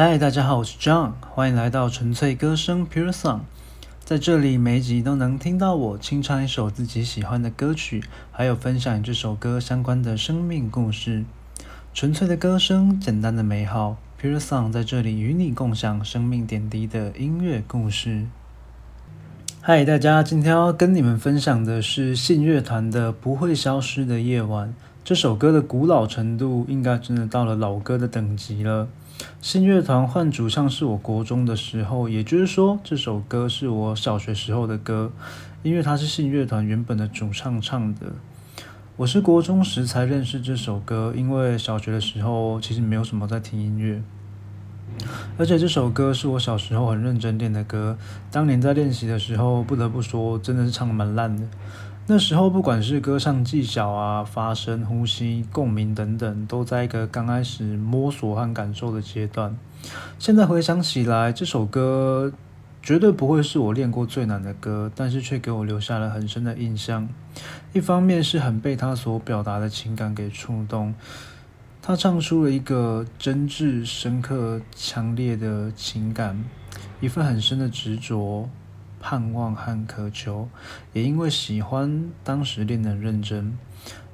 嗨，大家好，我是 John，欢迎来到纯粹歌声 Pure Song。在这里，每一集都能听到我清唱一首自己喜欢的歌曲，还有分享这首歌相关的生命故事。纯粹的歌声，简单的美好，Pure Song 在这里与你共享生命点滴的音乐故事。嗨，大家，今天要跟你们分享的是信乐团的《不会消失的夜晚》。这首歌的古老程度，应该真的到了老歌的等级了。信乐团换主唱是我国中的时候，也就是说，这首歌是我小学时候的歌，因为它是信乐团原本的主唱唱的。我是国中时才认识这首歌，因为小学的时候其实没有什么在听音乐，而且这首歌是我小时候很认真练的歌，当年在练习的时候，不得不说真的是唱的蛮烂的。那时候，不管是歌唱技巧啊、发声、呼吸、共鸣等等，都在一个刚开始摸索和感受的阶段。现在回想起来，这首歌绝对不会是我练过最难的歌，但是却给我留下了很深的印象。一方面是很被他所表达的情感给触动，他唱出了一个真挚、深刻、强烈的情感，一份很深的执着。盼望和渴求，也因为喜欢，当时练得认真。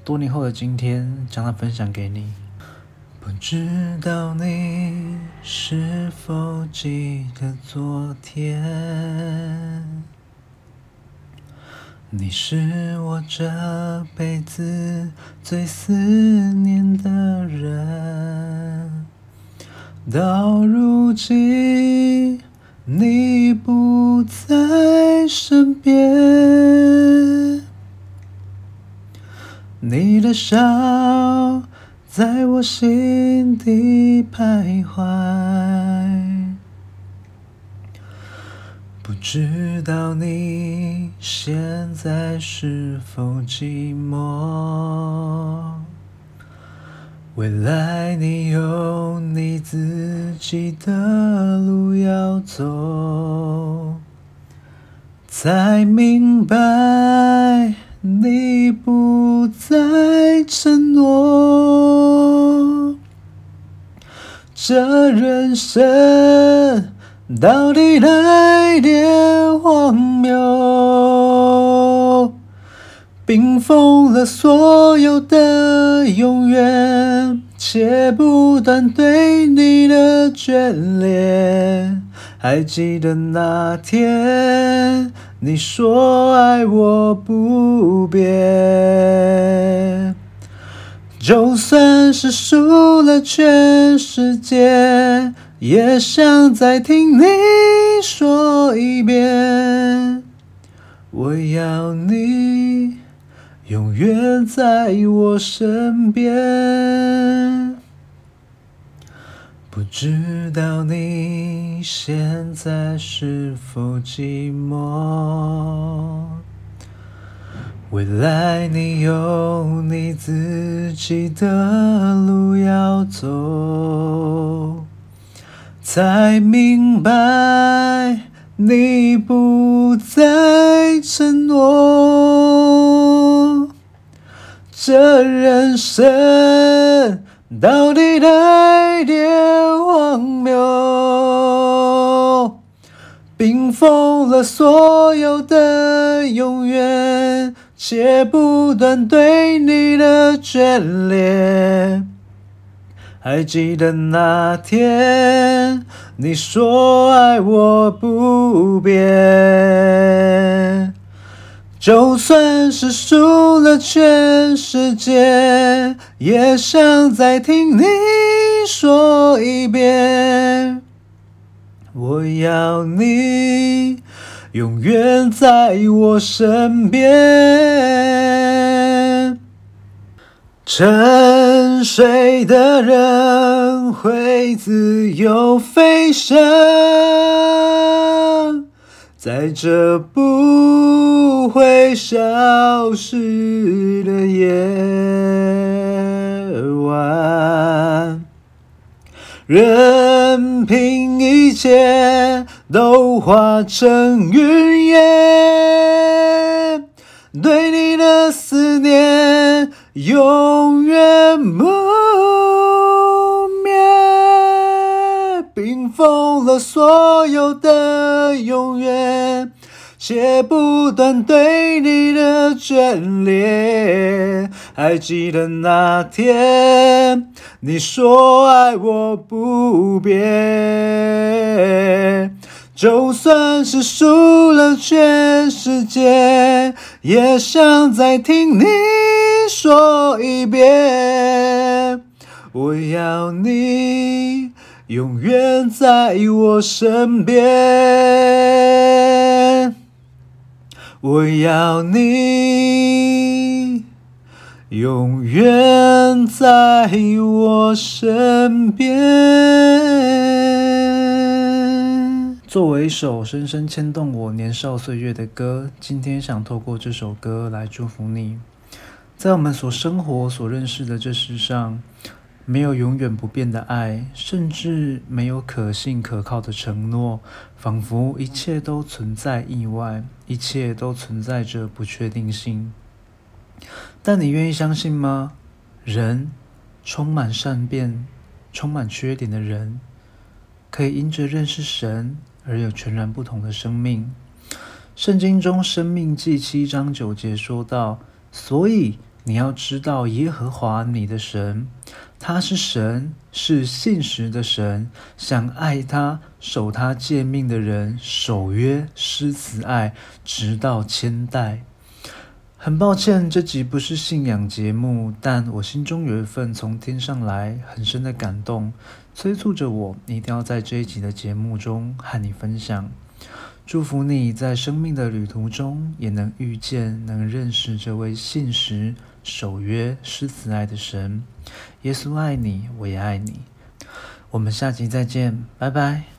多年后的今天，将它分享给你。不知道你是否记得昨天，你是我这辈子最思念的人。到如今。你不在身边，你的笑在我心底徘徊，不知道你现在是否寂寞。未来你有你自己的路要走，才明白你不再承诺。这人生到底哪点荒谬？冰封了所有的永远，切不断对你的眷恋。还记得那天你说爱我不变，就算是输了全世界，也想再听你说一遍，我要你。永远在我身边，不知道你现在是否寂寞。未来你有你自己的路要走，才明白你不再承诺。这人生到底哪点荒谬？冰封了所有的永远，切不断对你的眷恋。还记得那天你说爱我不变。就算是输了全世界，也想再听你说一遍。我要你永远在我身边。沉睡的人会自由飞翔，在这不。不会消失的夜晚，任凭一切都化成云烟，对你的思念永远不灭。冰封了所有的永远，写不断对你的眷恋。还记得那天，你说爱我不变。就算是输了全世界，也想再听你说一遍。我要你永远在我身边，我要你永远在我身边。作为一首深深牵动我年少岁月的歌，今天想透过这首歌来祝福你。在我们所生活、所认识的这世上，没有永远不变的爱，甚至没有可信可靠的承诺，仿佛一切都存在意外，一切都存在着不确定性。但你愿意相信吗？人充满善变、充满缺点的人，可以因着认识神。而有全然不同的生命。圣经中《生命记》七章九节说道：“所以你要知道耶和华你的神，他是神，是信实的神。想爱他、守他诫命的人，守约施慈爱，直到千代。”很抱歉，这集不是信仰节目，但我心中有一份从天上来很深的感动，催促着我一定要在这一集的节目中和你分享。祝福你在生命的旅途中也能遇见、能认识这位信实、守约、施慈爱的神。耶稣爱你，我也爱你。我们下集再见，拜拜。